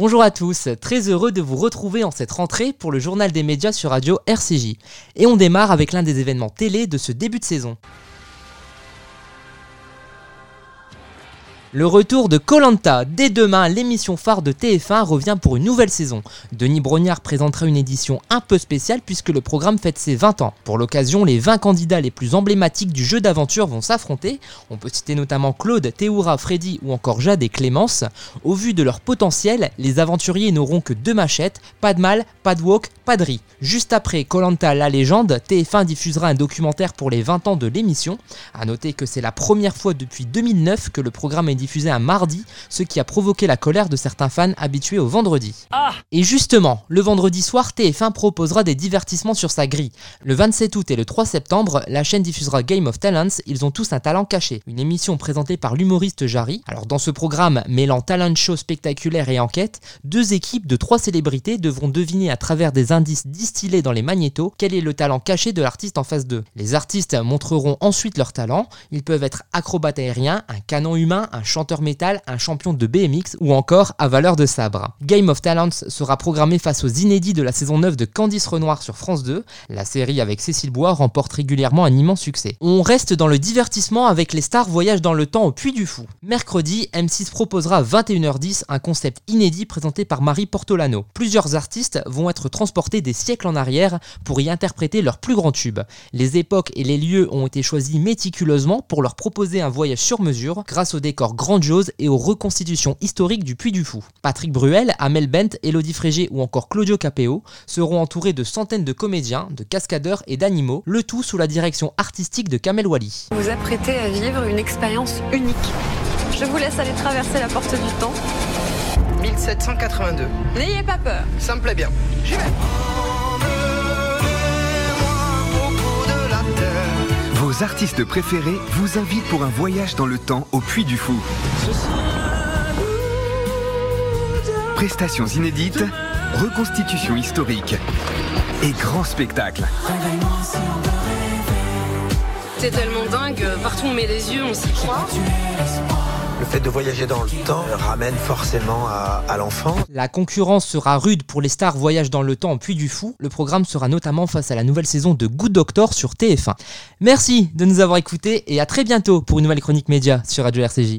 Bonjour à tous, très heureux de vous retrouver en cette rentrée pour le journal des médias sur Radio RCJ. Et on démarre avec l'un des événements télé de ce début de saison. Le retour de Colanta. Dès demain, l'émission phare de TF1 revient pour une nouvelle saison. Denis Brognard présentera une édition un peu spéciale puisque le programme fête ses 20 ans. Pour l'occasion, les 20 candidats les plus emblématiques du jeu d'aventure vont s'affronter. On peut citer notamment Claude, Théoura, Freddy ou encore Jade et Clémence. Au vu de leur potentiel, les aventuriers n'auront que deux machettes, pas de mal, pas de wok, Juste après Colanta la légende, TF1 diffusera un documentaire pour les 20 ans de l'émission. A noter que c'est la première fois depuis 2009 que le programme est diffusé un mardi, ce qui a provoqué la colère de certains fans habitués au vendredi. Ah et justement, le vendredi soir, TF1 proposera des divertissements sur sa grille. Le 27 août et le 3 septembre, la chaîne diffusera Game of Talents, ils ont tous un talent caché, une émission présentée par l'humoriste Jarry. Alors dans ce programme, mêlant talent show spectaculaire et enquête, deux équipes de trois célébrités devront deviner à travers des indices distillés dans les magnétos quel est le talent caché de l'artiste en face d'eux. Les artistes montreront ensuite leur talent, ils peuvent être acrobates aériens, un canon humain, un chanteur métal, un champion de BMX ou encore à valeur de sabre. Game of Talents sera programmé face aux inédits de la saison 9 de Candice Renoir sur France 2. La série avec Cécile Bois remporte régulièrement un immense succès. On reste dans le divertissement avec les stars voyagent dans le temps au Puy du Fou. Mercredi, M6 proposera à 21h10 un concept inédit présenté par Marie Portolano. Plusieurs artistes vont être transportés des siècles en arrière pour y interpréter leurs plus grands tubes. Les époques et les lieux ont été choisis méticuleusement pour leur proposer un voyage sur mesure grâce au décor grandiose et aux reconstitutions historiques du Puy du Fou. Patrick Bruel, Amel Bent, Elodie Frégé ou encore Claudio Capeo seront entourés de centaines de comédiens, de cascadeurs et d'animaux, le tout sous la direction artistique de Kamel Wally. Vous apprêtez à vivre une expérience unique. Je vous laisse aller traverser la porte du temps. 1782. N'ayez pas peur. Ça me plaît bien. J'y vais. Vos artistes préférés vous invitent pour un voyage dans le temps au Puy du Fou. Prestations inédites, reconstitutions historiques et grands spectacles. C'est tellement dingue, partout on met les yeux, on s'y croit. Le fait de voyager dans le temps ramène forcément à, l'enfant. La concurrence sera rude pour les stars voyage dans le temps Puy du Fou. Le programme sera notamment face à la nouvelle saison de Good Doctor sur TF1. Merci de nous avoir écoutés et à très bientôt pour une nouvelle chronique média sur Radio RCJ.